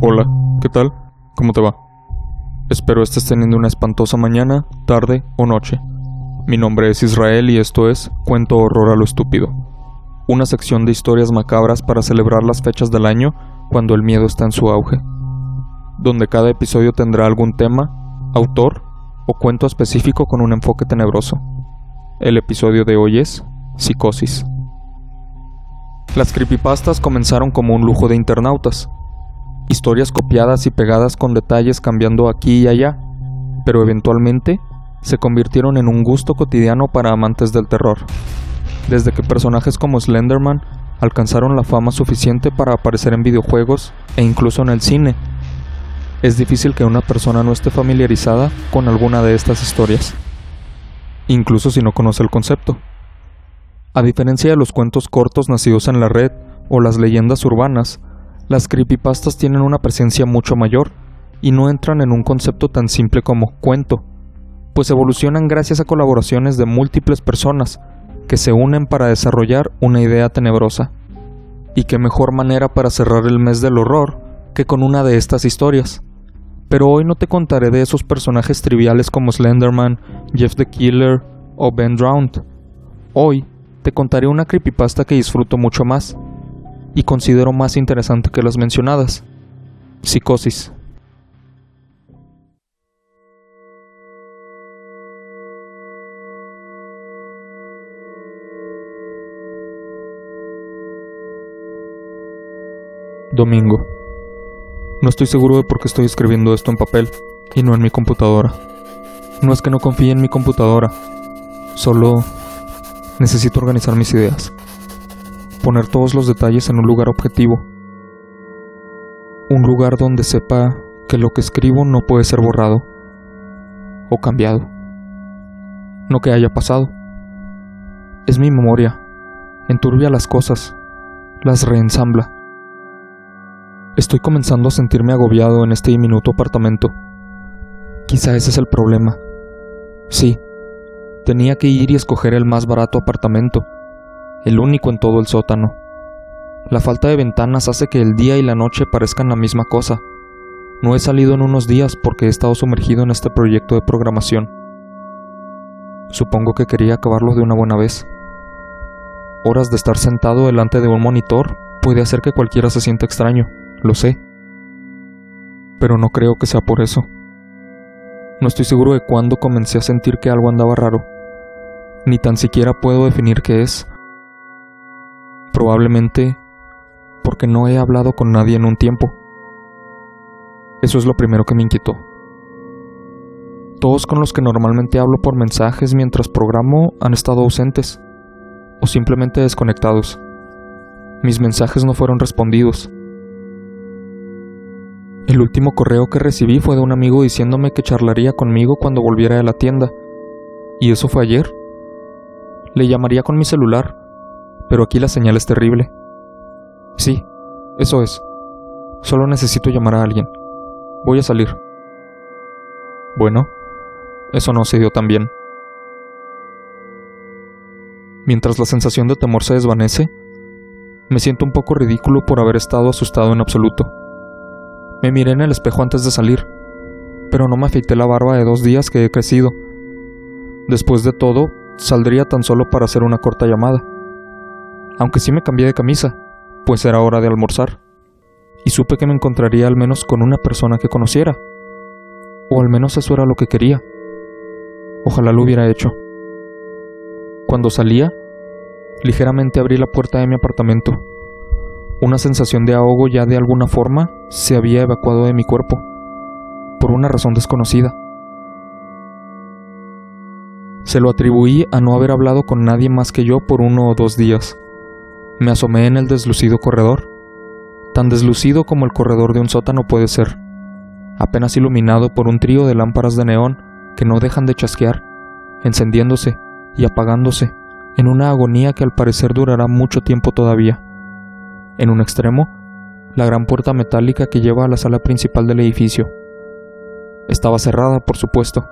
Hola, ¿qué tal? ¿Cómo te va? Espero estés teniendo una espantosa mañana, tarde o noche. Mi nombre es Israel y esto es Cuento Horror a lo Estúpido, una sección de historias macabras para celebrar las fechas del año cuando el miedo está en su auge, donde cada episodio tendrá algún tema, autor o cuento específico con un enfoque tenebroso. El episodio de hoy es Psicosis. Las creepypastas comenzaron como un lujo de internautas, historias copiadas y pegadas con detalles cambiando aquí y allá, pero eventualmente se convirtieron en un gusto cotidiano para amantes del terror. Desde que personajes como Slenderman alcanzaron la fama suficiente para aparecer en videojuegos e incluso en el cine, es difícil que una persona no esté familiarizada con alguna de estas historias, incluso si no conoce el concepto. A diferencia de los cuentos cortos nacidos en la red o las leyendas urbanas, las creepypastas tienen una presencia mucho mayor y no entran en un concepto tan simple como cuento, pues evolucionan gracias a colaboraciones de múltiples personas que se unen para desarrollar una idea tenebrosa. Y qué mejor manera para cerrar el mes del horror que con una de estas historias. Pero hoy no te contaré de esos personajes triviales como Slenderman, Jeff the Killer o Ben Drowned. Hoy te contaré una creepypasta que disfruto mucho más y considero más interesante que las mencionadas. Psicosis. Domingo. No estoy seguro de por qué estoy escribiendo esto en papel y no en mi computadora. No es que no confíe en mi computadora, solo necesito organizar mis ideas poner todos los detalles en un lugar objetivo. Un lugar donde sepa que lo que escribo no puede ser borrado o cambiado. No que haya pasado. Es mi memoria. Enturbia las cosas. Las reensambla. Estoy comenzando a sentirme agobiado en este diminuto apartamento. Quizá ese es el problema. Sí, tenía que ir y escoger el más barato apartamento el único en todo el sótano. La falta de ventanas hace que el día y la noche parezcan la misma cosa. No he salido en unos días porque he estado sumergido en este proyecto de programación. Supongo que quería acabarlo de una buena vez. Horas de estar sentado delante de un monitor puede hacer que cualquiera se sienta extraño, lo sé. Pero no creo que sea por eso. No estoy seguro de cuándo comencé a sentir que algo andaba raro. Ni tan siquiera puedo definir qué es. Probablemente porque no he hablado con nadie en un tiempo. Eso es lo primero que me inquietó. Todos con los que normalmente hablo por mensajes mientras programo han estado ausentes o simplemente desconectados. Mis mensajes no fueron respondidos. El último correo que recibí fue de un amigo diciéndome que charlaría conmigo cuando volviera de la tienda. ¿Y eso fue ayer? Le llamaría con mi celular, pero aquí la señal es terrible. Sí, eso es. Solo necesito llamar a alguien. Voy a salir. Bueno, eso no se dio tan bien. Mientras la sensación de temor se desvanece, me siento un poco ridículo por haber estado asustado en absoluto. Me miré en el espejo antes de salir, pero no me afeité la barba de dos días que he crecido. Después de todo, saldría tan solo para hacer una corta llamada aunque sí me cambié de camisa, pues era hora de almorzar, y supe que me encontraría al menos con una persona que conociera, o al menos eso era lo que quería. Ojalá lo hubiera hecho. Cuando salía, ligeramente abrí la puerta de mi apartamento. Una sensación de ahogo ya de alguna forma se había evacuado de mi cuerpo, por una razón desconocida. Se lo atribuí a no haber hablado con nadie más que yo por uno o dos días. Me asomé en el deslucido corredor, tan deslucido como el corredor de un sótano puede ser, apenas iluminado por un trío de lámparas de neón que no dejan de chasquear, encendiéndose y apagándose en una agonía que al parecer durará mucho tiempo todavía. En un extremo, la gran puerta metálica que lleva a la sala principal del edificio. Estaba cerrada, por supuesto.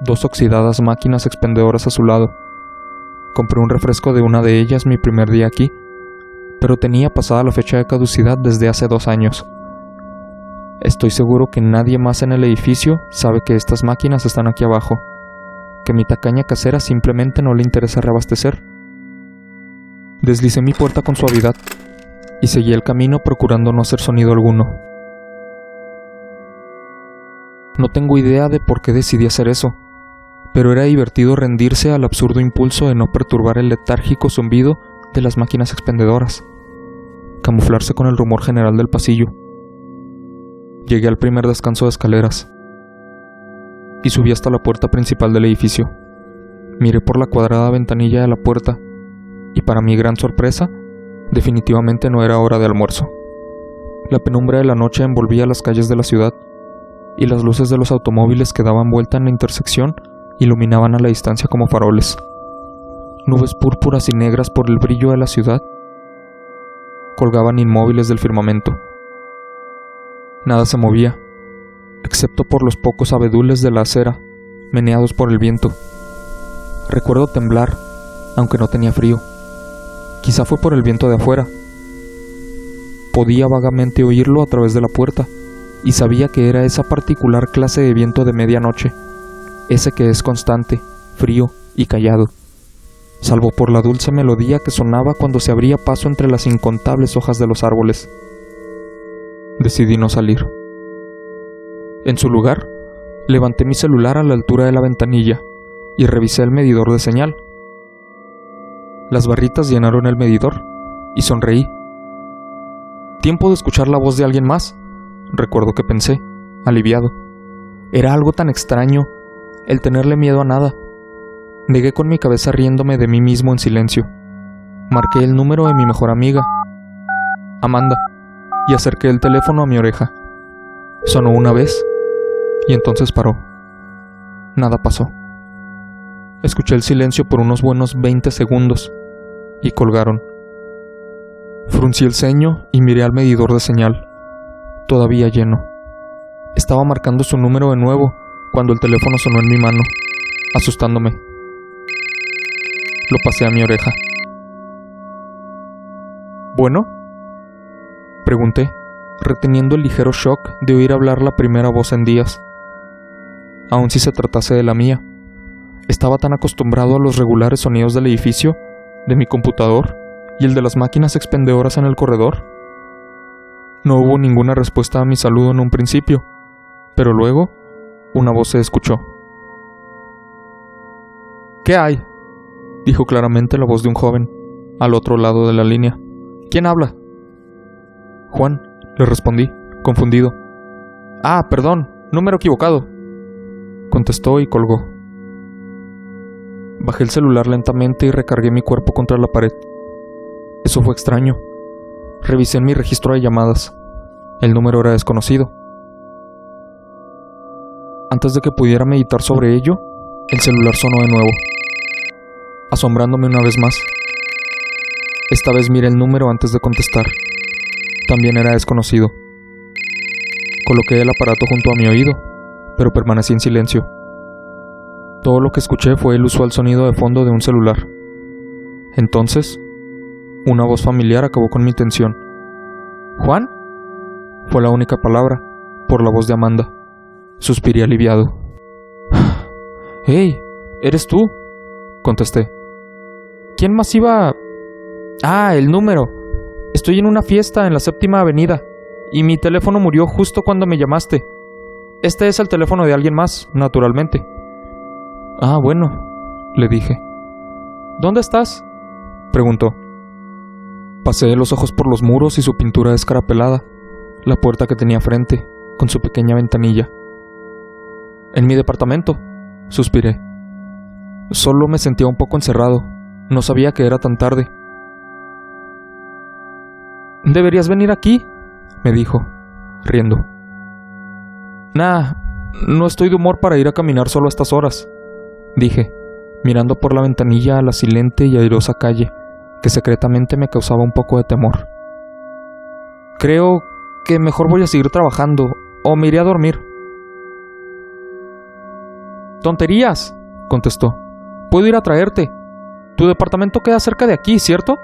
Dos oxidadas máquinas expendedoras a su lado, Compré un refresco de una de ellas mi primer día aquí, pero tenía pasada la fecha de caducidad desde hace dos años. Estoy seguro que nadie más en el edificio sabe que estas máquinas están aquí abajo, que mi tacaña casera simplemente no le interesa reabastecer. Deslicé mi puerta con suavidad y seguí el camino procurando no hacer sonido alguno. No tengo idea de por qué decidí hacer eso, pero era divertido rendirse al absurdo impulso de no perturbar el letárgico zumbido de las máquinas expendedoras, camuflarse con el rumor general del pasillo. Llegué al primer descanso de escaleras y subí hasta la puerta principal del edificio. Miré por la cuadrada ventanilla de la puerta y para mi gran sorpresa, definitivamente no era hora de almuerzo. La penumbra de la noche envolvía las calles de la ciudad y las luces de los automóviles que daban vuelta en la intersección iluminaban a la distancia como faroles. Nubes púrpuras y negras por el brillo de la ciudad colgaban inmóviles del firmamento. Nada se movía, excepto por los pocos abedules de la acera, meneados por el viento. Recuerdo temblar, aunque no tenía frío. Quizá fue por el viento de afuera. Podía vagamente oírlo a través de la puerta y sabía que era esa particular clase de viento de medianoche, ese que es constante, frío y callado, salvo por la dulce melodía que sonaba cuando se abría paso entre las incontables hojas de los árboles. Decidí no salir. En su lugar, levanté mi celular a la altura de la ventanilla y revisé el medidor de señal. Las barritas llenaron el medidor y sonreí. Tiempo de escuchar la voz de alguien más, recuerdo que pensé, aliviado. Era algo tan extraño el tenerle miedo a nada. Negué con mi cabeza riéndome de mí mismo en silencio. Marqué el número de mi mejor amiga, Amanda, y acerqué el teléfono a mi oreja. Sonó una vez y entonces paró. Nada pasó. Escuché el silencio por unos buenos 20 segundos y colgaron. Fruncí el ceño y miré al medidor de señal todavía lleno. Estaba marcando su número de nuevo cuando el teléfono sonó en mi mano, asustándome. Lo pasé a mi oreja. ¿Bueno? Pregunté, reteniendo el ligero shock de oír hablar la primera voz en días. Aun si se tratase de la mía. Estaba tan acostumbrado a los regulares sonidos del edificio, de mi computador y el de las máquinas expendedoras en el corredor, no hubo ninguna respuesta a mi saludo en un principio, pero luego una voz se escuchó. ¿Qué hay? dijo claramente la voz de un joven, al otro lado de la línea. ¿Quién habla? Juan, le respondí, confundido. Ah, perdón, número equivocado. Contestó y colgó. Bajé el celular lentamente y recargué mi cuerpo contra la pared. Eso fue extraño. Revisé mi registro de llamadas. El número era desconocido. Antes de que pudiera meditar sobre ello, el celular sonó de nuevo, asombrándome una vez más. Esta vez miré el número antes de contestar. También era desconocido. Coloqué el aparato junto a mi oído, pero permanecí en silencio. Todo lo que escuché fue el usual sonido de fondo de un celular. Entonces, una voz familiar acabó con mi tensión. ¿Juan? Fue la única palabra, por la voz de Amanda. Suspiré aliviado. ¡Hey! ¿Eres tú? contesté. ¿Quién más iba? Ah, el número. Estoy en una fiesta en la séptima avenida, y mi teléfono murió justo cuando me llamaste. Este es el teléfono de alguien más, naturalmente. Ah, bueno, le dije. ¿Dónde estás? preguntó. Pasé los ojos por los muros y su pintura escarapelada, la puerta que tenía frente, con su pequeña ventanilla. En mi departamento, suspiré. Solo me sentía un poco encerrado, no sabía que era tan tarde. Deberías venir aquí, me dijo, riendo. Nah, no estoy de humor para ir a caminar solo a estas horas, dije, mirando por la ventanilla a la silente y airosa calle que secretamente me causaba un poco de temor. Creo que mejor voy a seguir trabajando o me iré a dormir. Tonterías, contestó. Puedo ir a traerte. Tu departamento queda cerca de aquí, ¿cierto?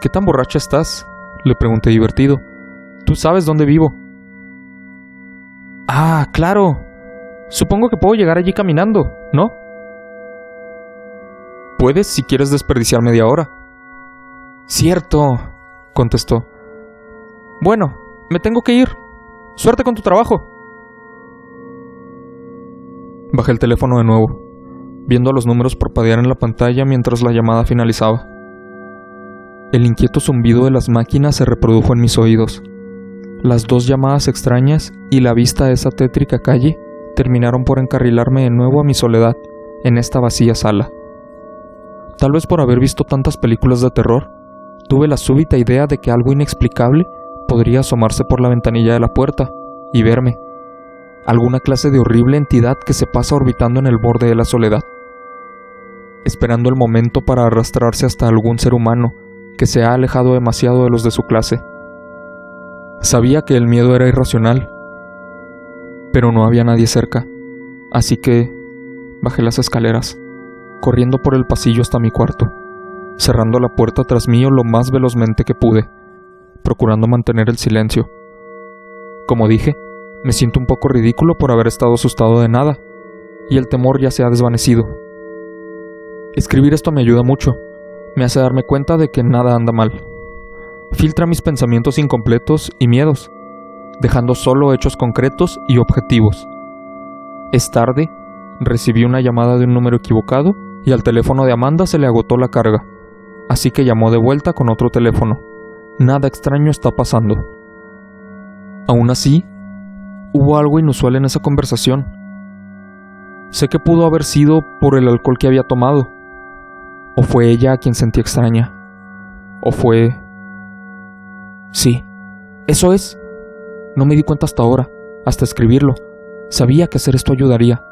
¿Qué tan borracha estás? Le pregunté divertido. Tú sabes dónde vivo. Ah, claro. Supongo que puedo llegar allí caminando, ¿no? Puedes si quieres desperdiciar media hora. Cierto, contestó. Bueno, me tengo que ir. Suerte con tu trabajo. Bajé el teléfono de nuevo, viendo los números parpadear en la pantalla mientras la llamada finalizaba. El inquieto zumbido de las máquinas se reprodujo en mis oídos. Las dos llamadas extrañas y la vista de esa tétrica calle terminaron por encarrilarme de nuevo a mi soledad en esta vacía sala. Tal vez por haber visto tantas películas de terror, tuve la súbita idea de que algo inexplicable podría asomarse por la ventanilla de la puerta y verme. Alguna clase de horrible entidad que se pasa orbitando en el borde de la soledad, esperando el momento para arrastrarse hasta algún ser humano que se ha alejado demasiado de los de su clase. Sabía que el miedo era irracional, pero no había nadie cerca, así que bajé las escaleras, corriendo por el pasillo hasta mi cuarto, cerrando la puerta tras mío lo más velozmente que pude procurando mantener el silencio. Como dije, me siento un poco ridículo por haber estado asustado de nada, y el temor ya se ha desvanecido. Escribir esto me ayuda mucho, me hace darme cuenta de que nada anda mal. Filtra mis pensamientos incompletos y miedos, dejando solo hechos concretos y objetivos. Es tarde, recibí una llamada de un número equivocado y al teléfono de Amanda se le agotó la carga, así que llamó de vuelta con otro teléfono. Nada extraño está pasando. Aún así, hubo algo inusual en esa conversación. Sé que pudo haber sido por el alcohol que había tomado. O fue ella a quien sentí extraña. O fue... Sí, eso es. No me di cuenta hasta ahora, hasta escribirlo. Sabía que hacer esto ayudaría.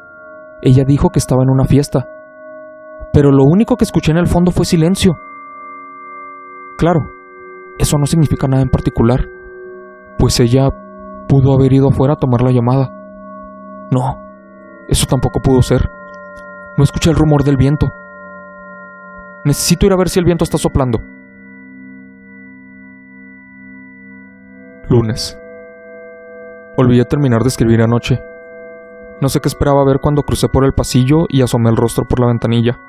Ella dijo que estaba en una fiesta. Pero lo único que escuché en el fondo fue silencio. Claro, eso no significa nada en particular, pues ella pudo haber ido afuera a tomar la llamada. No, eso tampoco pudo ser. No escuché el rumor del viento. Necesito ir a ver si el viento está soplando. Lunes. Olvidé terminar de escribir anoche. No sé qué esperaba ver cuando crucé por el pasillo y asomé el rostro por la ventanilla.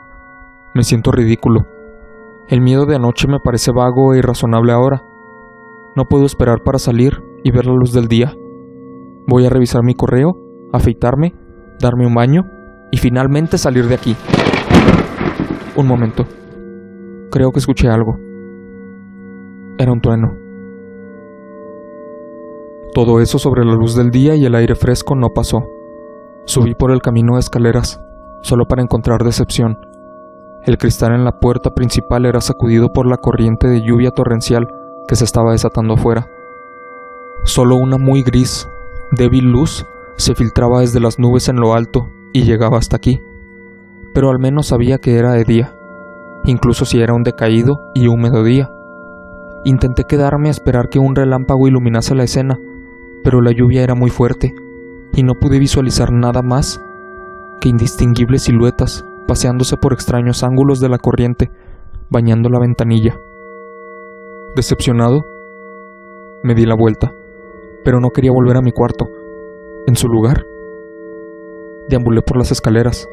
Me siento ridículo. El miedo de anoche me parece vago e irrazonable ahora. No puedo esperar para salir y ver la luz del día. Voy a revisar mi correo, afeitarme, darme un baño y finalmente salir de aquí. Un momento. Creo que escuché algo. Era un trueno. Todo eso sobre la luz del día y el aire fresco no pasó. Subí por el camino de escaleras, solo para encontrar decepción. El cristal en la puerta principal era sacudido por la corriente de lluvia torrencial que se estaba desatando afuera. Solo una muy gris, débil luz se filtraba desde las nubes en lo alto y llegaba hasta aquí, pero al menos sabía que era de día, incluso si era un decaído y húmedo día. Intenté quedarme a esperar que un relámpago iluminase la escena, pero la lluvia era muy fuerte y no pude visualizar nada más que indistinguibles siluetas paseándose por extraños ángulos de la corriente, bañando la ventanilla. Decepcionado, me di la vuelta, pero no quería volver a mi cuarto. En su lugar, deambulé por las escaleras,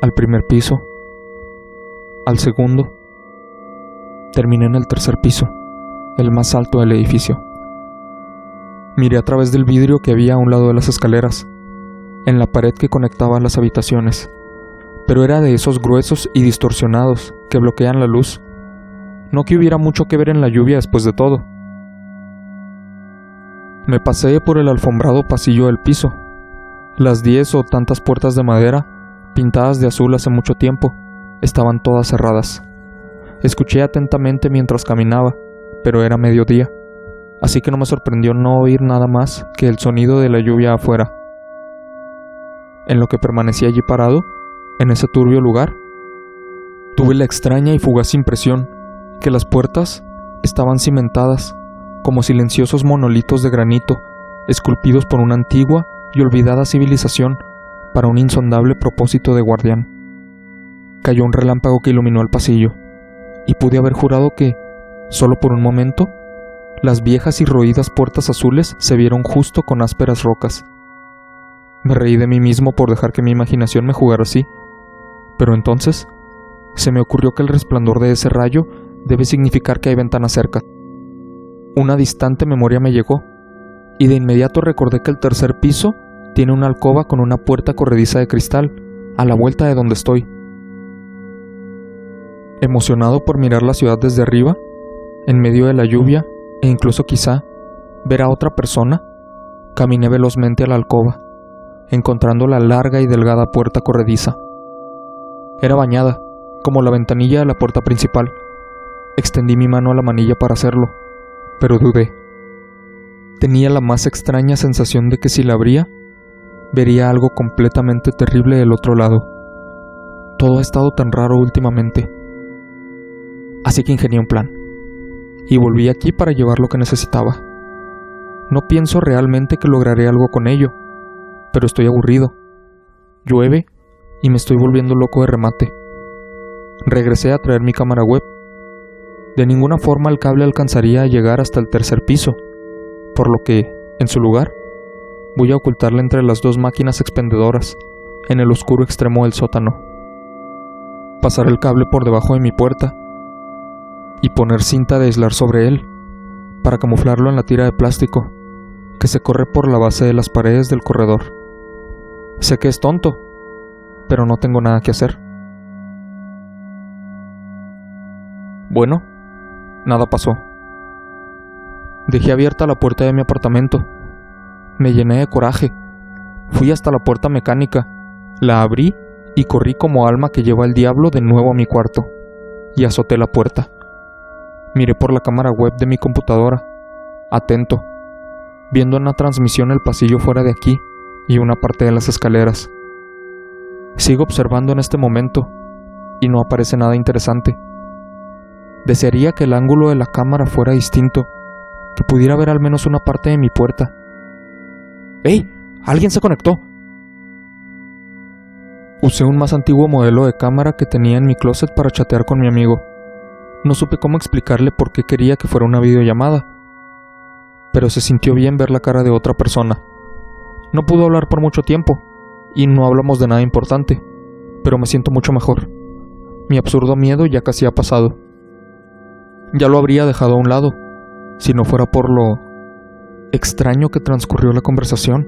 al primer piso, al segundo, terminé en el tercer piso, el más alto del edificio. Miré a través del vidrio que había a un lado de las escaleras, en la pared que conectaba las habitaciones pero era de esos gruesos y distorsionados que bloquean la luz. No que hubiera mucho que ver en la lluvia después de todo. Me pasé por el alfombrado pasillo del piso. Las diez o tantas puertas de madera, pintadas de azul hace mucho tiempo, estaban todas cerradas. Escuché atentamente mientras caminaba, pero era mediodía, así que no me sorprendió no oír nada más que el sonido de la lluvia afuera. En lo que permanecí allí parado, en ese turbio lugar, tuve la extraña y fugaz impresión que las puertas estaban cimentadas como silenciosos monolitos de granito esculpidos por una antigua y olvidada civilización para un insondable propósito de guardián. Cayó un relámpago que iluminó el pasillo, y pude haber jurado que solo por un momento, las viejas y roídas puertas azules se vieron justo con ásperas rocas. Me reí de mí mismo por dejar que mi imaginación me jugara así, pero entonces se me ocurrió que el resplandor de ese rayo debe significar que hay ventanas cerca. Una distante memoria me llegó, y de inmediato recordé que el tercer piso tiene una alcoba con una puerta corrediza de cristal, a la vuelta de donde estoy. Emocionado por mirar la ciudad desde arriba, en medio de la lluvia, e incluso quizá ver a otra persona, caminé velozmente a la alcoba, encontrando la larga y delgada puerta corrediza. Era bañada, como la ventanilla de la puerta principal. Extendí mi mano a la manilla para hacerlo, pero dudé. Tenía la más extraña sensación de que si la abría, vería algo completamente terrible del otro lado. Todo ha estado tan raro últimamente. Así que ingenié un plan y volví aquí para llevar lo que necesitaba. No pienso realmente que lograré algo con ello, pero estoy aburrido. Llueve y me estoy volviendo loco de remate. Regresé a traer mi cámara web. De ninguna forma el cable alcanzaría a llegar hasta el tercer piso, por lo que, en su lugar, voy a ocultarla entre las dos máquinas expendedoras, en el oscuro extremo del sótano. Pasar el cable por debajo de mi puerta y poner cinta de aislar sobre él, para camuflarlo en la tira de plástico que se corre por la base de las paredes del corredor. Sé que es tonto, pero no tengo nada que hacer. Bueno, nada pasó. Dejé abierta la puerta de mi apartamento. Me llené de coraje. Fui hasta la puerta mecánica, la abrí y corrí como alma que lleva el diablo de nuevo a mi cuarto, y azoté la puerta. Miré por la cámara web de mi computadora, atento, viendo una transmisión el pasillo fuera de aquí y una parte de las escaleras. Sigo observando en este momento y no aparece nada interesante. Desearía que el ángulo de la cámara fuera distinto, que pudiera ver al menos una parte de mi puerta. ¡Ey! ¡Alguien se conectó! Usé un más antiguo modelo de cámara que tenía en mi closet para chatear con mi amigo. No supe cómo explicarle por qué quería que fuera una videollamada, pero se sintió bien ver la cara de otra persona. No pudo hablar por mucho tiempo, y no hablamos de nada importante, pero me siento mucho mejor. Mi absurdo miedo ya casi ha pasado. Ya lo habría dejado a un lado, si no fuera por lo extraño que transcurrió la conversación.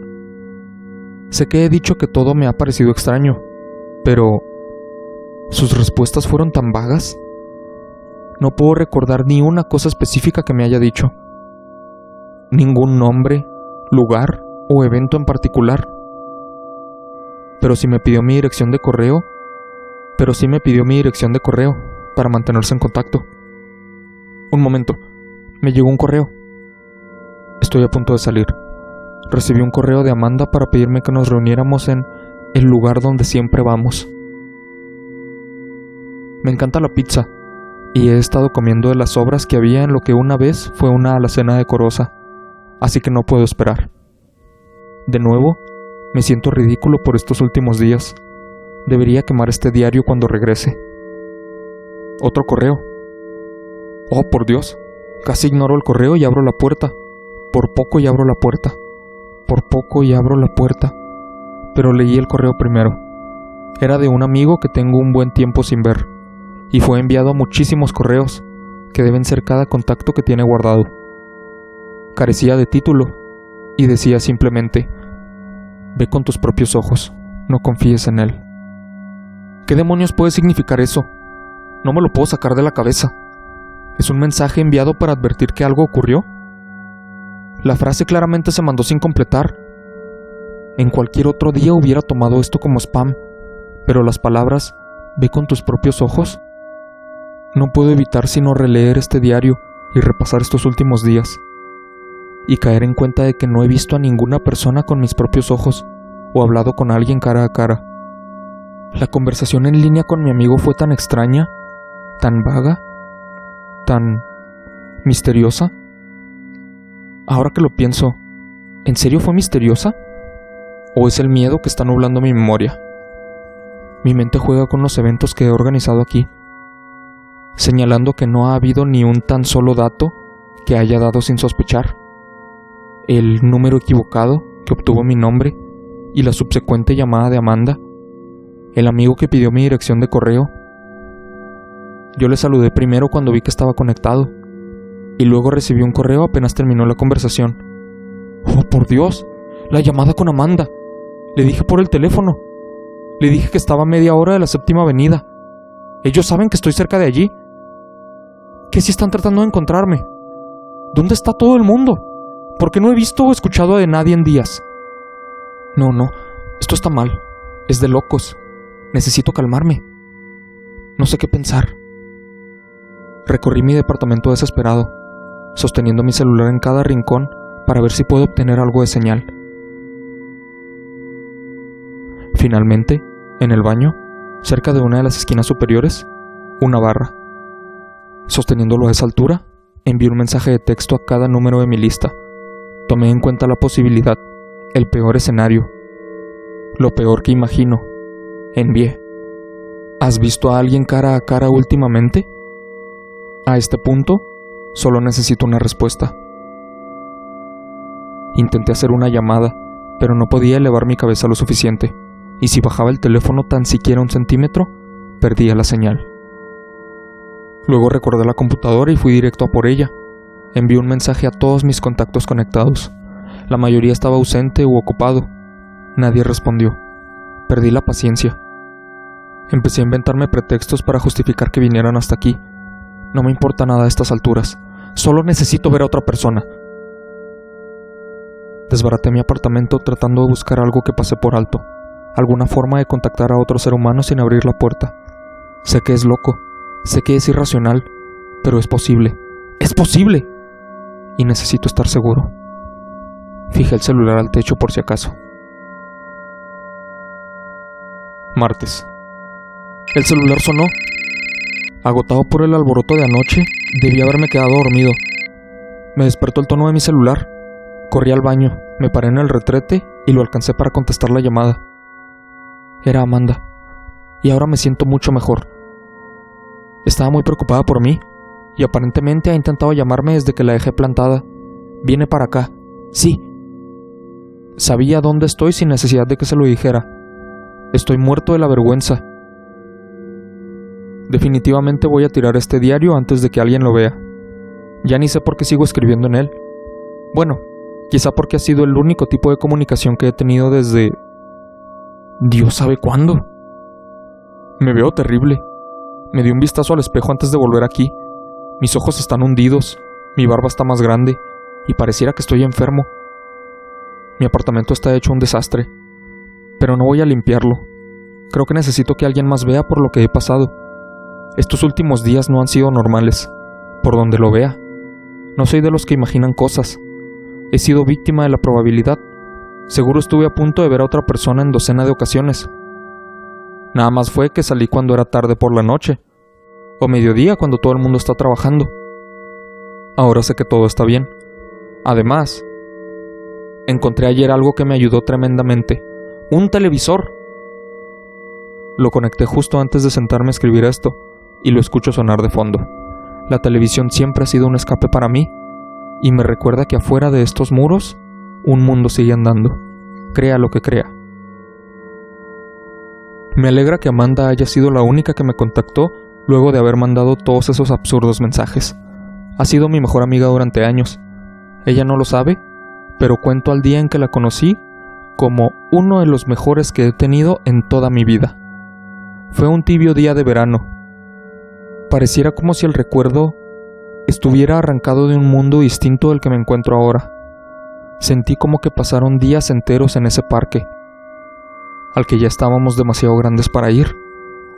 Sé que he dicho que todo me ha parecido extraño, pero sus respuestas fueron tan vagas no puedo recordar ni una cosa específica que me haya dicho. Ningún nombre, lugar o evento en particular. Pero si me pidió mi dirección de correo, pero sí me pidió mi dirección de correo para mantenerse en contacto. Un momento, me llegó un correo. Estoy a punto de salir. Recibí un correo de Amanda para pedirme que nos reuniéramos en el lugar donde siempre vamos. Me encanta la pizza y he estado comiendo de las sobras que había en lo que una vez fue una alacena decorosa, así que no puedo esperar. De nuevo, me siento ridículo por estos últimos días. Debería quemar este diario cuando regrese. Otro correo. Oh, por Dios. Casi ignoro el correo y abro la puerta. Por poco y abro la puerta. Por poco y abro la puerta. Pero leí el correo primero. Era de un amigo que tengo un buen tiempo sin ver y fue enviado a muchísimos correos, que deben ser cada contacto que tiene guardado. Carecía de título y decía simplemente, ve con tus propios ojos, no confíes en él. ¿Qué demonios puede significar eso? No me lo puedo sacar de la cabeza. ¿Es un mensaje enviado para advertir que algo ocurrió? La frase claramente se mandó sin completar. En cualquier otro día hubiera tomado esto como spam, pero las palabras, ve con tus propios ojos, no puedo evitar sino releer este diario y repasar estos últimos días, y caer en cuenta de que no he visto a ninguna persona con mis propios ojos o hablado con alguien cara a cara. La conversación en línea con mi amigo fue tan extraña, tan vaga, tan misteriosa. Ahora que lo pienso, ¿en serio fue misteriosa? ¿O es el miedo que está nublando mi memoria? Mi mente juega con los eventos que he organizado aquí señalando que no ha habido ni un tan solo dato que haya dado sin sospechar. El número equivocado que obtuvo mi nombre y la subsecuente llamada de Amanda, el amigo que pidió mi dirección de correo. Yo le saludé primero cuando vi que estaba conectado, y luego recibí un correo apenas terminó la conversación. ¡Oh, por Dios! La llamada con Amanda. Le dije por el teléfono. Le dije que estaba a media hora de la séptima avenida. Ellos saben que estoy cerca de allí. Que si están tratando de encontrarme. ¿Dónde está todo el mundo? Porque no he visto o escuchado de nadie en días. No, no, esto está mal. Es de locos. Necesito calmarme. No sé qué pensar. Recorrí mi departamento desesperado, sosteniendo mi celular en cada rincón para ver si puedo obtener algo de señal. Finalmente, en el baño, cerca de una de las esquinas superiores, una barra. Sosteniéndolo a esa altura, envié un mensaje de texto a cada número de mi lista. Tomé en cuenta la posibilidad, el peor escenario, lo peor que imagino. Envié. ¿Has visto a alguien cara a cara últimamente? A este punto, solo necesito una respuesta. Intenté hacer una llamada, pero no podía elevar mi cabeza lo suficiente y si bajaba el teléfono tan siquiera un centímetro, perdía la señal. Luego recordé la computadora y fui directo a por ella. Envié un mensaje a todos mis contactos conectados. La mayoría estaba ausente u ocupado. Nadie respondió. Perdí la paciencia. Empecé a inventarme pretextos para justificar que vinieran hasta aquí. No me importa nada a estas alturas. Solo necesito ver a otra persona. Desbaraté mi apartamento tratando de buscar algo que pasé por alto alguna forma de contactar a otro ser humano sin abrir la puerta. Sé que es loco, sé que es irracional, pero es posible. ¡Es posible! Y necesito estar seguro. Fijé el celular al techo por si acaso. Martes. El celular sonó. Agotado por el alboroto de anoche, debí haberme quedado dormido. Me despertó el tono de mi celular. Corrí al baño, me paré en el retrete y lo alcancé para contestar la llamada. Era Amanda. Y ahora me siento mucho mejor. Estaba muy preocupada por mí, y aparentemente ha intentado llamarme desde que la dejé plantada. Viene para acá. Sí. Sabía dónde estoy sin necesidad de que se lo dijera. Estoy muerto de la vergüenza. Definitivamente voy a tirar este diario antes de que alguien lo vea. Ya ni sé por qué sigo escribiendo en él. Bueno, quizá porque ha sido el único tipo de comunicación que he tenido desde Dios sabe cuándo. Me veo terrible. Me di un vistazo al espejo antes de volver aquí. Mis ojos están hundidos, mi barba está más grande y pareciera que estoy enfermo. Mi apartamento está hecho un desastre, pero no voy a limpiarlo. Creo que necesito que alguien más vea por lo que he pasado. Estos últimos días no han sido normales, por donde lo vea. No soy de los que imaginan cosas. He sido víctima de la probabilidad Seguro estuve a punto de ver a otra persona en docena de ocasiones. Nada más fue que salí cuando era tarde por la noche, o mediodía cuando todo el mundo está trabajando. Ahora sé que todo está bien. Además, encontré ayer algo que me ayudó tremendamente. Un televisor. Lo conecté justo antes de sentarme a escribir esto, y lo escucho sonar de fondo. La televisión siempre ha sido un escape para mí, y me recuerda que afuera de estos muros un mundo sigue andando, crea lo que crea. Me alegra que Amanda haya sido la única que me contactó luego de haber mandado todos esos absurdos mensajes. Ha sido mi mejor amiga durante años. Ella no lo sabe, pero cuento al día en que la conocí como uno de los mejores que he tenido en toda mi vida. Fue un tibio día de verano. Pareciera como si el recuerdo estuviera arrancado de un mundo distinto del que me encuentro ahora. Sentí como que pasaron días enteros en ese parque, al que ya estábamos demasiado grandes para ir,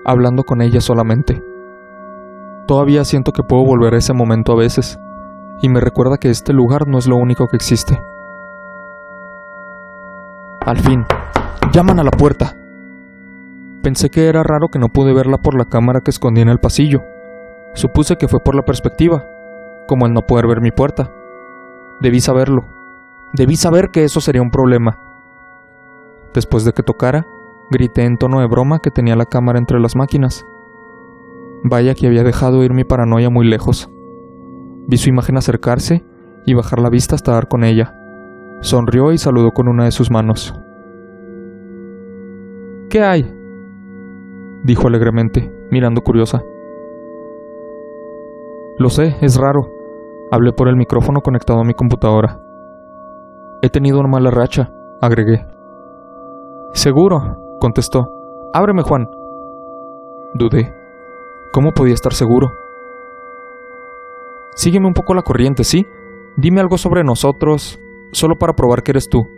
hablando con ella solamente. Todavía siento que puedo volver a ese momento a veces, y me recuerda que este lugar no es lo único que existe. Al fin, llaman a la puerta. Pensé que era raro que no pude verla por la cámara que escondí en el pasillo. Supuse que fue por la perspectiva, como el no poder ver mi puerta. Debí saberlo, Debí saber que eso sería un problema. Después de que tocara, grité en tono de broma que tenía la cámara entre las máquinas. Vaya que había dejado ir mi paranoia muy lejos. Vi su imagen acercarse y bajar la vista hasta dar con ella. Sonrió y saludó con una de sus manos. ¿Qué hay? dijo alegremente, mirando curiosa. Lo sé, es raro. Hablé por el micrófono conectado a mi computadora. He tenido una mala racha, agregué. Seguro, contestó. Ábreme, Juan. Dudé. ¿Cómo podía estar seguro? Sígueme un poco la corriente, ¿sí? Dime algo sobre nosotros, solo para probar que eres tú.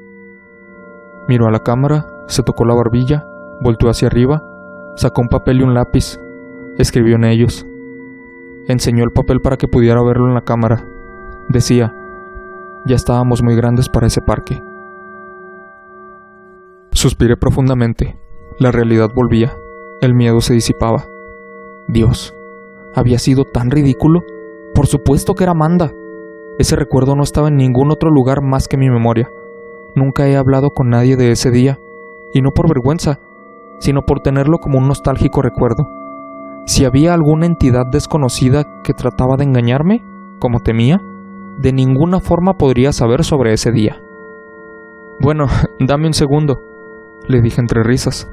Miró a la cámara, se tocó la barbilla, volteó hacia arriba, sacó un papel y un lápiz, escribió en ellos. Enseñó el papel para que pudiera verlo en la cámara. Decía, ya estábamos muy grandes para ese parque. Suspiré profundamente. La realidad volvía. El miedo se disipaba. Dios, ¿había sido tan ridículo? Por supuesto que era Amanda. Ese recuerdo no estaba en ningún otro lugar más que mi memoria. Nunca he hablado con nadie de ese día, y no por vergüenza, sino por tenerlo como un nostálgico recuerdo. Si había alguna entidad desconocida que trataba de engañarme, como temía, de ninguna forma podría saber sobre ese día. Bueno, dame un segundo, le dije entre risas.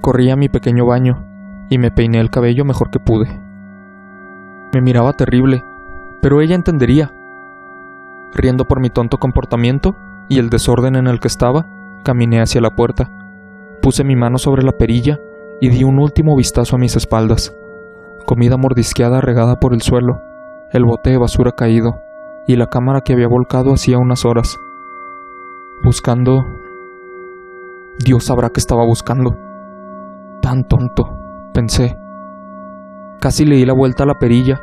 Corrí a mi pequeño baño y me peiné el cabello mejor que pude. Me miraba terrible, pero ella entendería. Riendo por mi tonto comportamiento y el desorden en el que estaba, caminé hacia la puerta. Puse mi mano sobre la perilla y di un último vistazo a mis espaldas. Comida mordisqueada regada por el suelo, el bote de basura caído y la cámara que había volcado hacía unas horas. Buscando... Dios sabrá que estaba buscando. Tan tonto, pensé. Casi le di la vuelta a la perilla,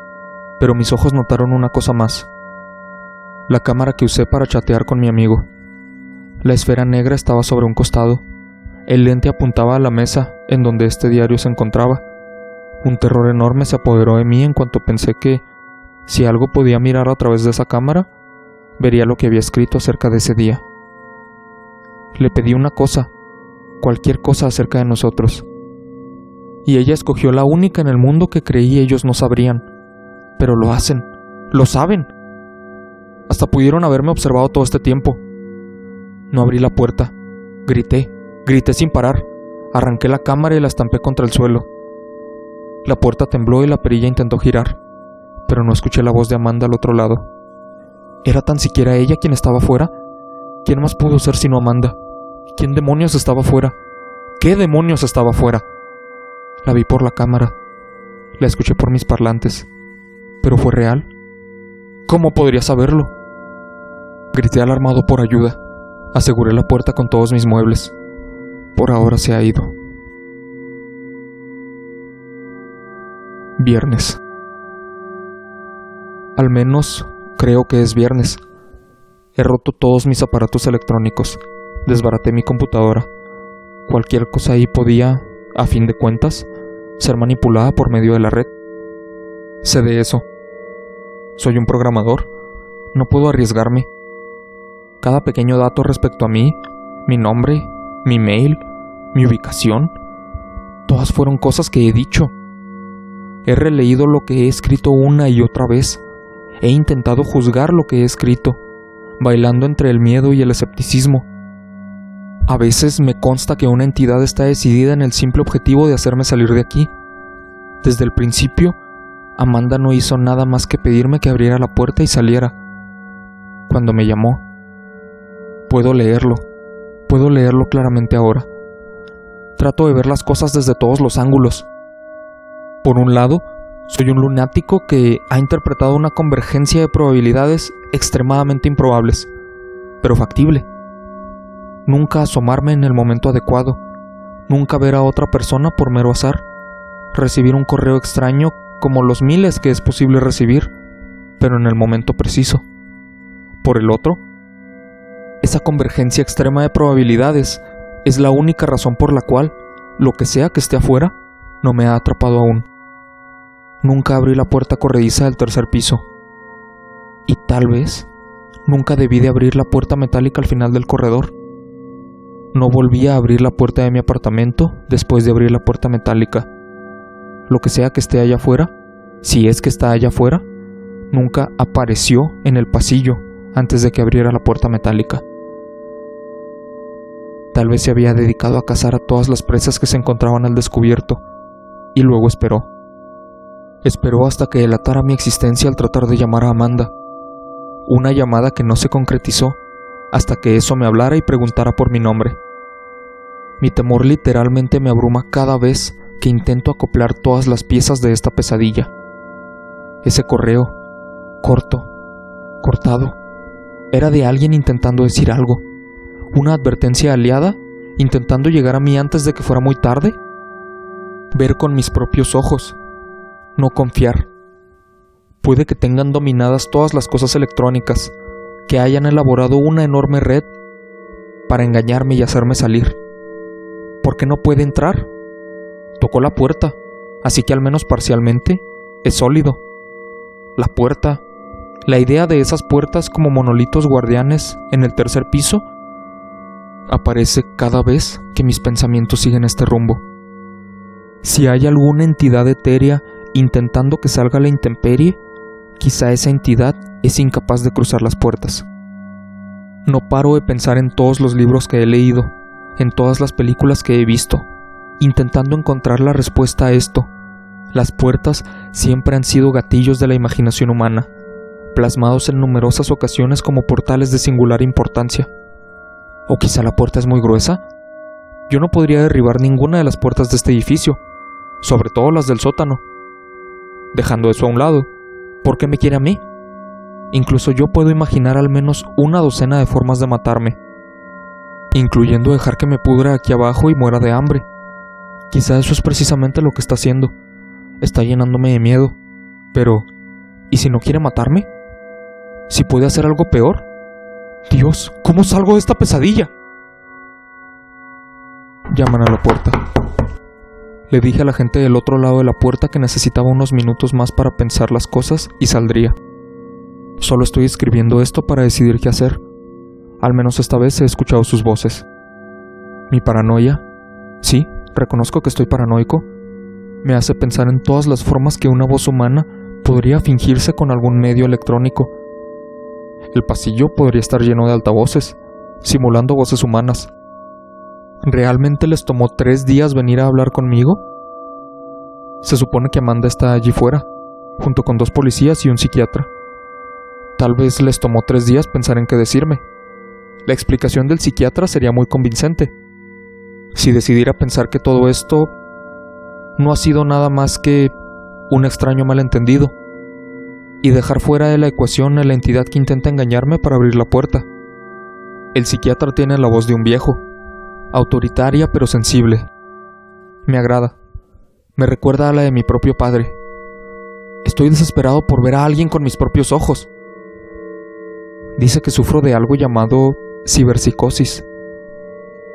pero mis ojos notaron una cosa más. La cámara que usé para chatear con mi amigo. La esfera negra estaba sobre un costado. El lente apuntaba a la mesa en donde este diario se encontraba. Un terror enorme se apoderó de mí en cuanto pensé que, si algo podía mirar a través de esa cámara, vería lo que había escrito acerca de ese día. Le pedí una cosa, cualquier cosa acerca de nosotros y ella escogió la única en el mundo que creí ellos no sabrían. Pero lo hacen, lo saben. Hasta pudieron haberme observado todo este tiempo. No abrí la puerta, grité, grité sin parar, arranqué la cámara y la estampé contra el suelo. La puerta tembló y la perilla intentó girar, pero no escuché la voz de Amanda al otro lado. ¿Era tan siquiera ella quien estaba fuera? ¿Quién más pudo ser sino Amanda? ¿Quién demonios estaba fuera? ¿Qué demonios estaba fuera? La vi por la cámara. La escuché por mis parlantes. ¿Pero fue real? ¿Cómo podría saberlo? Grité alarmado por ayuda. Aseguré la puerta con todos mis muebles. Por ahora se ha ido. Viernes. Al menos creo que es viernes. He roto todos mis aparatos electrónicos. Desbaraté mi computadora. Cualquier cosa ahí podía, a fin de cuentas, ser manipulada por medio de la red. Sé de eso. Soy un programador. No puedo arriesgarme. Cada pequeño dato respecto a mí, mi nombre, mi mail, mi ubicación, todas fueron cosas que he dicho. He releído lo que he escrito una y otra vez. He intentado juzgar lo que he escrito, bailando entre el miedo y el escepticismo. A veces me consta que una entidad está decidida en el simple objetivo de hacerme salir de aquí. Desde el principio, Amanda no hizo nada más que pedirme que abriera la puerta y saliera. Cuando me llamó, puedo leerlo, puedo leerlo claramente ahora. Trato de ver las cosas desde todos los ángulos. Por un lado, soy un lunático que ha interpretado una convergencia de probabilidades extremadamente improbables, pero factible nunca asomarme en el momento adecuado, nunca ver a otra persona por mero azar, recibir un correo extraño como los miles que es posible recibir, pero en el momento preciso. Por el otro, esa convergencia extrema de probabilidades es la única razón por la cual, lo que sea que esté afuera, no me ha atrapado aún. Nunca abrí la puerta corrediza del tercer piso. Y tal vez nunca debí de abrir la puerta metálica al final del corredor. No volví a abrir la puerta de mi apartamento después de abrir la puerta metálica. lo que sea que esté allá afuera, si es que está allá afuera, nunca apareció en el pasillo antes de que abriera la puerta metálica. Tal vez se había dedicado a cazar a todas las presas que se encontraban al descubierto, y luego esperó. Esperó hasta que delatara mi existencia al tratar de llamar a Amanda. Una llamada que no se concretizó hasta que eso me hablara y preguntara por mi nombre. Mi temor literalmente me abruma cada vez que intento acoplar todas las piezas de esta pesadilla. Ese correo, corto, cortado, era de alguien intentando decir algo. Una advertencia aliada, intentando llegar a mí antes de que fuera muy tarde. Ver con mis propios ojos. No confiar. Puede que tengan dominadas todas las cosas electrónicas, que hayan elaborado una enorme red para engañarme y hacerme salir. ¿Por qué no puede entrar? Tocó la puerta, así que al menos parcialmente es sólido. La puerta, la idea de esas puertas como monolitos guardianes en el tercer piso, aparece cada vez que mis pensamientos siguen este rumbo. Si hay alguna entidad etérea intentando que salga la intemperie, quizá esa entidad es incapaz de cruzar las puertas. No paro de pensar en todos los libros que he leído, en todas las películas que he visto, intentando encontrar la respuesta a esto. Las puertas siempre han sido gatillos de la imaginación humana, plasmados en numerosas ocasiones como portales de singular importancia. ¿O quizá la puerta es muy gruesa? Yo no podría derribar ninguna de las puertas de este edificio, sobre todo las del sótano. Dejando eso a un lado, ¿por qué me quiere a mí? Incluso yo puedo imaginar al menos una docena de formas de matarme, incluyendo dejar que me pudra aquí abajo y muera de hambre. Quizá eso es precisamente lo que está haciendo. Está llenándome de miedo. Pero, ¿y si no quiere matarme? ¿Si puede hacer algo peor? Dios, ¿cómo salgo de esta pesadilla? Llaman a la puerta. Le dije a la gente del otro lado de la puerta que necesitaba unos minutos más para pensar las cosas y saldría. Solo estoy escribiendo esto para decidir qué hacer. Al menos esta vez he escuchado sus voces. Mi paranoia, sí, reconozco que estoy paranoico, me hace pensar en todas las formas que una voz humana podría fingirse con algún medio electrónico. El pasillo podría estar lleno de altavoces, simulando voces humanas. ¿Realmente les tomó tres días venir a hablar conmigo? Se supone que Amanda está allí fuera, junto con dos policías y un psiquiatra. Tal vez les tomó tres días pensar en qué decirme. La explicación del psiquiatra sería muy convincente. Si decidiera pensar que todo esto no ha sido nada más que un extraño malentendido, y dejar fuera de la ecuación a la entidad que intenta engañarme para abrir la puerta. El psiquiatra tiene la voz de un viejo, autoritaria pero sensible. Me agrada. Me recuerda a la de mi propio padre. Estoy desesperado por ver a alguien con mis propios ojos. Dice que sufro de algo llamado ciberpsicosis.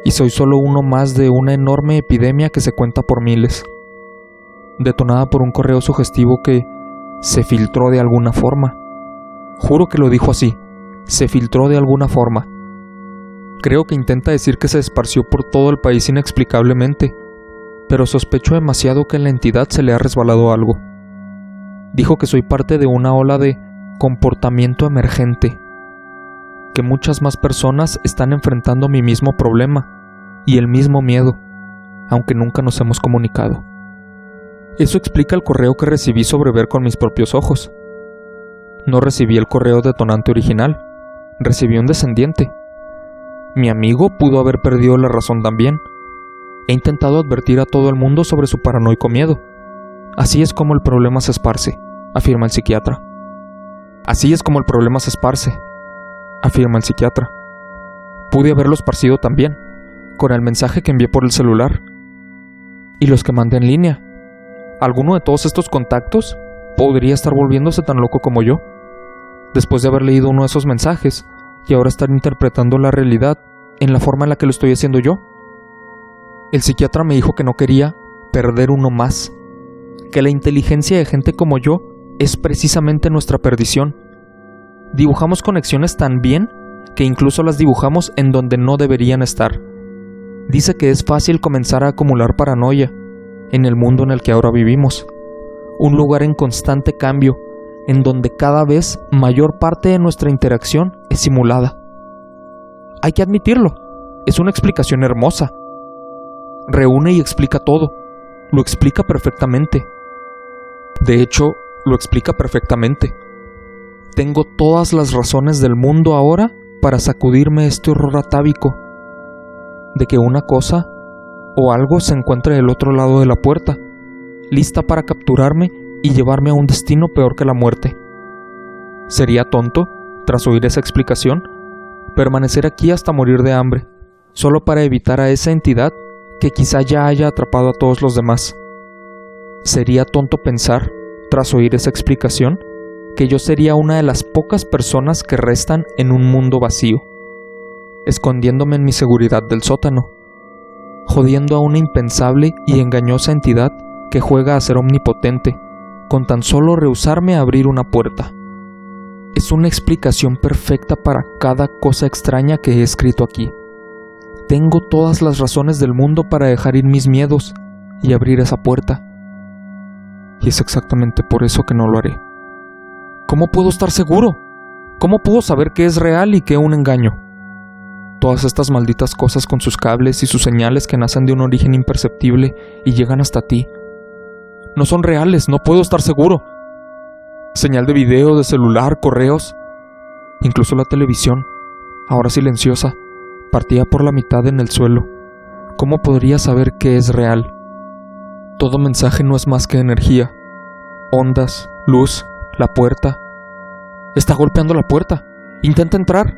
Y soy solo uno más de una enorme epidemia que se cuenta por miles. Detonada por un correo sugestivo que se filtró de alguna forma. Juro que lo dijo así. Se filtró de alguna forma. Creo que intenta decir que se esparció por todo el país inexplicablemente, pero sospecho demasiado que en la entidad se le ha resbalado algo. Dijo que soy parte de una ola de comportamiento emergente que muchas más personas están enfrentando mi mismo problema y el mismo miedo, aunque nunca nos hemos comunicado. Eso explica el correo que recibí sobre ver con mis propios ojos. No recibí el correo detonante original, recibí un descendiente. Mi amigo pudo haber perdido la razón también. He intentado advertir a todo el mundo sobre su paranoico miedo. Así es como el problema se esparce, afirma el psiquiatra. Así es como el problema se esparce, afirma el psiquiatra. Pude haberlo esparcido también, con el mensaje que envié por el celular. Y los que mandé en línea. ¿Alguno de todos estos contactos podría estar volviéndose tan loco como yo? Después de haber leído uno de esos mensajes y ahora estar interpretando la realidad en la forma en la que lo estoy haciendo yo. El psiquiatra me dijo que no quería perder uno más, que la inteligencia de gente como yo es precisamente nuestra perdición Dibujamos conexiones tan bien que incluso las dibujamos en donde no deberían estar. Dice que es fácil comenzar a acumular paranoia en el mundo en el que ahora vivimos. Un lugar en constante cambio, en donde cada vez mayor parte de nuestra interacción es simulada. Hay que admitirlo, es una explicación hermosa. Reúne y explica todo, lo explica perfectamente. De hecho, lo explica perfectamente. Tengo todas las razones del mundo ahora para sacudirme este horror atávico de que una cosa o algo se encuentre del otro lado de la puerta, lista para capturarme y llevarme a un destino peor que la muerte. Sería tonto, tras oír esa explicación, permanecer aquí hasta morir de hambre, solo para evitar a esa entidad que quizá ya haya atrapado a todos los demás. Sería tonto pensar, tras oír esa explicación, que yo sería una de las pocas personas que restan en un mundo vacío, escondiéndome en mi seguridad del sótano, jodiendo a una impensable y engañosa entidad que juega a ser omnipotente, con tan solo rehusarme a abrir una puerta. Es una explicación perfecta para cada cosa extraña que he escrito aquí. Tengo todas las razones del mundo para dejar ir mis miedos y abrir esa puerta. Y es exactamente por eso que no lo haré. ¿Cómo puedo estar seguro? ¿Cómo puedo saber qué es real y qué un engaño? Todas estas malditas cosas con sus cables y sus señales que nacen de un origen imperceptible y llegan hasta ti. No son reales, no puedo estar seguro. Señal de video, de celular, correos, incluso la televisión, ahora silenciosa, partía por la mitad en el suelo. ¿Cómo podría saber qué es real? Todo mensaje no es más que energía, ondas, luz, la puerta. Está golpeando la puerta. Intenta entrar.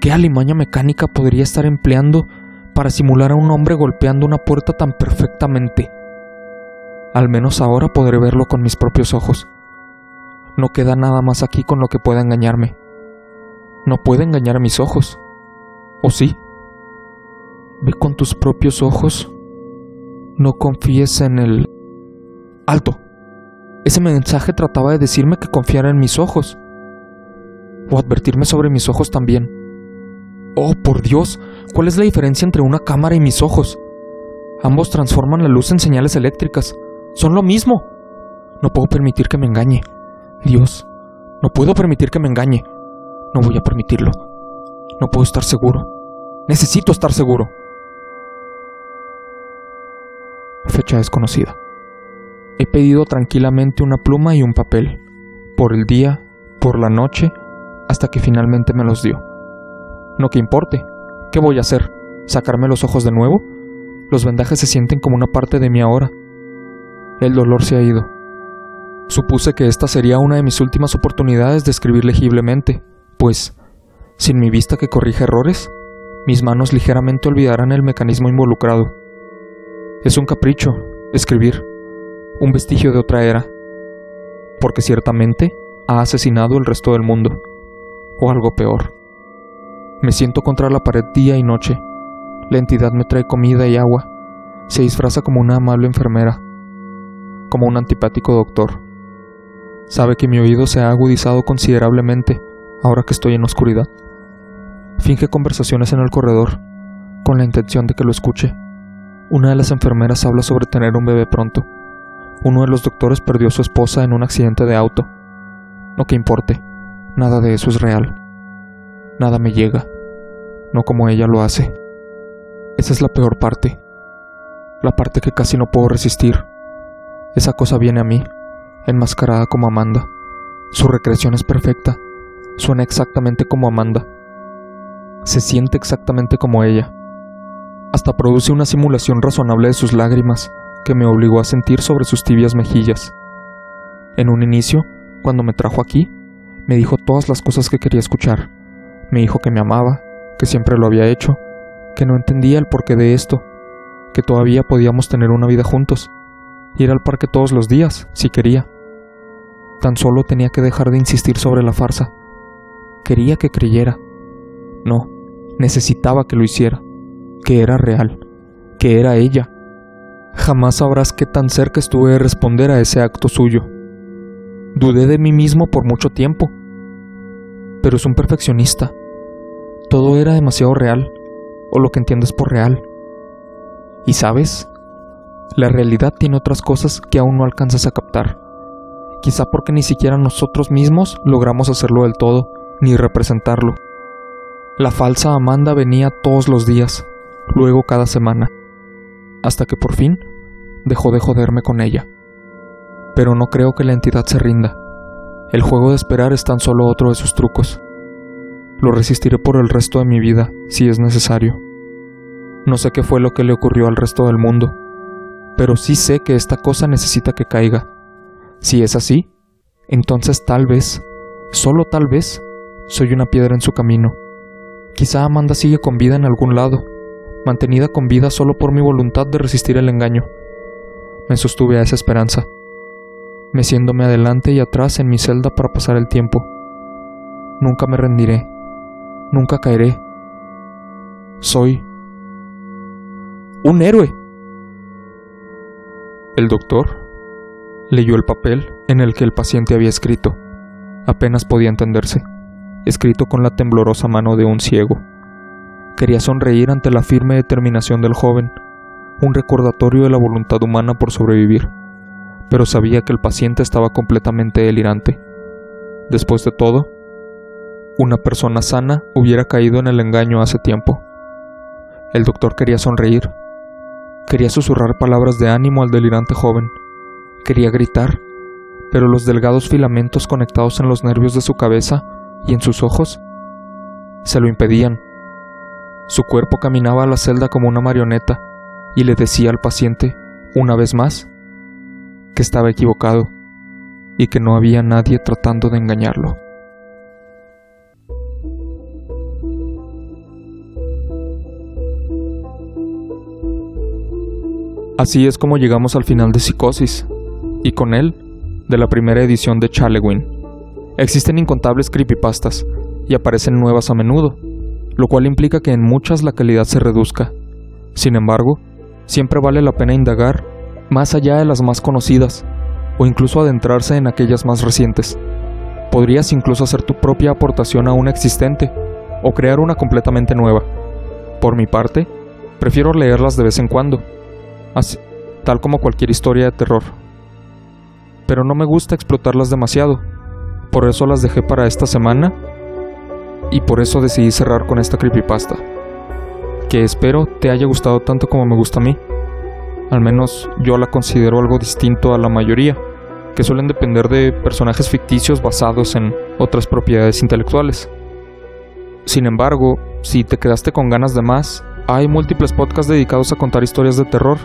¿Qué alimaña mecánica podría estar empleando para simular a un hombre golpeando una puerta tan perfectamente? Al menos ahora podré verlo con mis propios ojos. No queda nada más aquí con lo que pueda engañarme. No puede engañar a mis ojos. ¿O sí? Ve con tus propios ojos. No confíes en el... Alto. Ese mensaje trataba de decirme que confiara en mis ojos. O advertirme sobre mis ojos también. Oh, por Dios, ¿cuál es la diferencia entre una cámara y mis ojos? Ambos transforman la luz en señales eléctricas. Son lo mismo. No puedo permitir que me engañe. Dios, no puedo permitir que me engañe. No voy a permitirlo. No puedo estar seguro. Necesito estar seguro. Fecha desconocida. He pedido tranquilamente una pluma y un papel, por el día, por la noche, hasta que finalmente me los dio. No que importe, ¿qué voy a hacer? ¿Sacarme los ojos de nuevo? Los vendajes se sienten como una parte de mí ahora. El dolor se ha ido. Supuse que esta sería una de mis últimas oportunidades de escribir legiblemente, pues, sin mi vista que corrige errores, mis manos ligeramente olvidarán el mecanismo involucrado. Es un capricho, escribir un vestigio de otra era, porque ciertamente ha asesinado el resto del mundo, o algo peor. Me siento contra la pared día y noche. La entidad me trae comida y agua. Se disfraza como una amable enfermera, como un antipático doctor. Sabe que mi oído se ha agudizado considerablemente ahora que estoy en oscuridad. Finge conversaciones en el corredor, con la intención de que lo escuche. Una de las enfermeras habla sobre tener un bebé pronto. Uno de los doctores perdió a su esposa en un accidente de auto. No que importe, nada de eso es real. Nada me llega, no como ella lo hace. Esa es la peor parte, la parte que casi no puedo resistir. Esa cosa viene a mí, enmascarada como Amanda. Su recreación es perfecta, suena exactamente como Amanda. Se siente exactamente como ella. Hasta produce una simulación razonable de sus lágrimas, que me obligó a sentir sobre sus tibias mejillas. En un inicio, cuando me trajo aquí, me dijo todas las cosas que quería escuchar. Me dijo que me amaba, que siempre lo había hecho, que no entendía el porqué de esto, que todavía podíamos tener una vida juntos, ir al parque todos los días, si quería. Tan solo tenía que dejar de insistir sobre la farsa. Quería que creyera. No, necesitaba que lo hiciera, que era real, que era ella, Jamás sabrás qué tan cerca estuve de responder a ese acto suyo. Dudé de mí mismo por mucho tiempo, pero es un perfeccionista. Todo era demasiado real, o lo que entiendes por real. Y sabes, La realidad tiene otras cosas que aún no alcanzas a captar. Quizá porque ni siquiera nosotros mismos logramos hacerlo del todo, ni representarlo. La falsa Amanda venía todos los días, luego cada semana, hasta que por fin dejó de joderme con ella. Pero no creo que la entidad se rinda. El juego de esperar es tan solo otro de sus trucos. Lo resistiré por el resto de mi vida, si es necesario. No sé qué fue lo que le ocurrió al resto del mundo, pero sí sé que esta cosa necesita que caiga. Si es así, entonces tal vez, solo tal vez, soy una piedra en su camino. Quizá Amanda sigue con vida en algún lado, mantenida con vida solo por mi voluntad de resistir el engaño. Me sostuve a esa esperanza, meciéndome adelante y atrás en mi celda para pasar el tiempo. Nunca me rendiré, nunca caeré. Soy un héroe. El doctor leyó el papel en el que el paciente había escrito. Apenas podía entenderse, escrito con la temblorosa mano de un ciego. Quería sonreír ante la firme determinación del joven, un recordatorio de la voluntad humana por sobrevivir, pero sabía que el paciente estaba completamente delirante. Después de todo, una persona sana hubiera caído en el engaño hace tiempo. El doctor quería sonreír, Quería susurrar palabras de ánimo al delirante joven. Quería gritar, pero los delgados filamentos conectados en los nervios de su cabeza y en sus ojos se lo impedían. Su cuerpo caminaba a la celda como una marioneta y le decía al paciente, una vez más, que estaba equivocado y que no había nadie tratando de engañarlo. Así es como llegamos al final de Psicosis, y con él, de la primera edición de Charlewin. Existen incontables creepypastas, y aparecen nuevas a menudo, lo cual implica que en muchas la calidad se reduzca. Sin embargo, siempre vale la pena indagar más allá de las más conocidas, o incluso adentrarse en aquellas más recientes. Podrías incluso hacer tu propia aportación a una existente, o crear una completamente nueva. Por mi parte, prefiero leerlas de vez en cuando, así, tal como cualquier historia de terror. Pero no me gusta explotarlas demasiado, por eso las dejé para esta semana y por eso decidí cerrar con esta creepypasta, que espero te haya gustado tanto como me gusta a mí. Al menos yo la considero algo distinto a la mayoría, que suelen depender de personajes ficticios basados en otras propiedades intelectuales. Sin embargo, si te quedaste con ganas de más, hay múltiples podcasts dedicados a contar historias de terror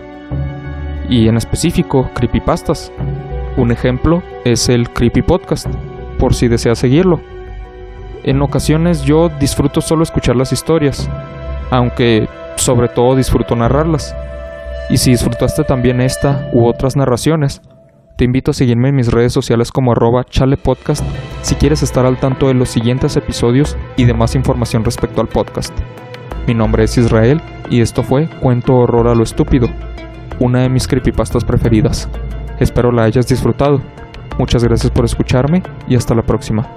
y en específico creepypastas. Un ejemplo es el Creepy Podcast, por si deseas seguirlo. En ocasiones yo disfruto solo escuchar las historias, aunque sobre todo disfruto narrarlas. Y si disfrutaste también esta u otras narraciones, te invito a seguirme en mis redes sociales como arroba chalepodcast si quieres estar al tanto de los siguientes episodios y de más información respecto al podcast. Mi nombre es Israel y esto fue Cuento Horror a lo Estúpido, una de mis creepypastas preferidas. Espero la hayas disfrutado. Muchas gracias por escucharme y hasta la próxima.